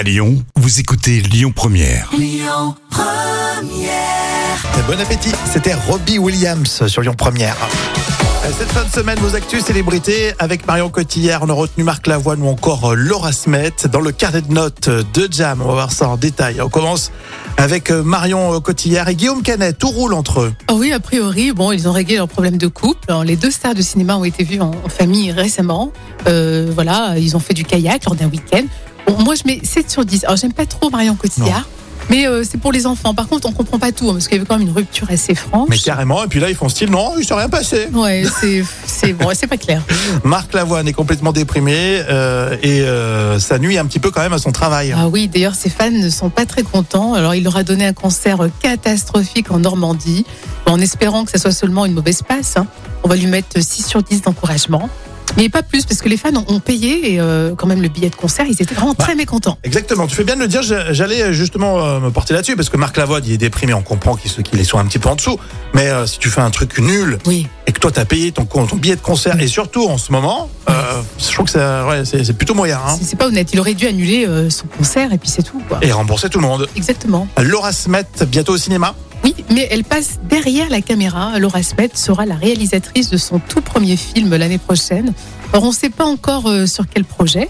À Lyon, vous écoutez Lyon Première. Bon appétit, c'était Robbie Williams sur Lyon Première. Cette fin de semaine, vos actus célébrités avec Marion Cotillard, on a retenu Marc Lavoine ou encore Laura Smet dans le carnet de notes de Jam. On va voir ça en détail. On commence avec Marion Cotillard et Guillaume Canet. Tout roule entre eux. Ah oui, a priori, bon, ils ont réglé leurs problèmes de couple. Les deux stars de cinéma ont été vues en, en famille récemment. Euh, voilà, ils ont fait du kayak lors d'un week-end. Bon, moi, je mets 7 sur 10. Alors, j'aime pas trop Marion Cotillard. Mais euh, c'est pour les enfants. Par contre, on comprend pas tout, hein, parce qu'il y avait quand même une rupture assez franche. Mais carrément, et puis là, ils font style, non, il s'est rien passé. Ouais, c'est c'est bon, c'est pas clair. Marc Lavoine est complètement déprimé euh, et euh, ça nuit un petit peu quand même à son travail. Ah oui, d'ailleurs, ses fans ne sont pas très contents. Alors, il leur a donné un concert catastrophique en Normandie, en espérant que ça soit seulement une mauvaise passe. hein. On va lui mettre 6 sur 10 d'encouragement. Mais pas plus, parce que les fans ont, payé et, euh, quand même le billet de concert. Ils étaient vraiment très mécontents. Exactement, tu fais bien de le dire, j'a- j'allais justement euh, me porter là-dessus, parce que Marc Lavoine, il est déprimé, on comprend qu'il est sur un petit peu en dessous, mais euh, si tu fais un truc nul, Oui. et que toi t'as payé ton, ton billet de concert, et surtout en ce moment, euh, je trouve que ouais, c'est plutôt moyen, hein, C'est- pas honnête. Il aurait dû annuler euh, son concert et puis c'est tout. Quoi. et rembourser tout le monde. Exactement. Laura Smet, bientôt au cinéma mais elle passe derrière la caméra. Laura Smet sera la réalisatrice de son tout premier film l'année prochaine. Alors, on ne sait pas encore euh, sur quel projet,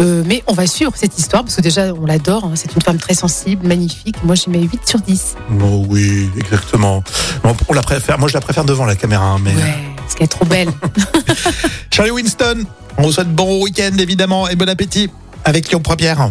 euh, mais on va suivre cette histoire parce que déjà, on l'adore. hein. C'est une femme très sensible, magnifique. Moi, j'y mets 8 sur 10. Oh oui, exactement. Bon, on la préfère, moi je la préfère devant la caméra, hein, mais... Ouais, parce qu'elle est trop belle. Charlie Winston, on vous souhaite bon week-end évidemment, et bon appétit avec Lyon Première.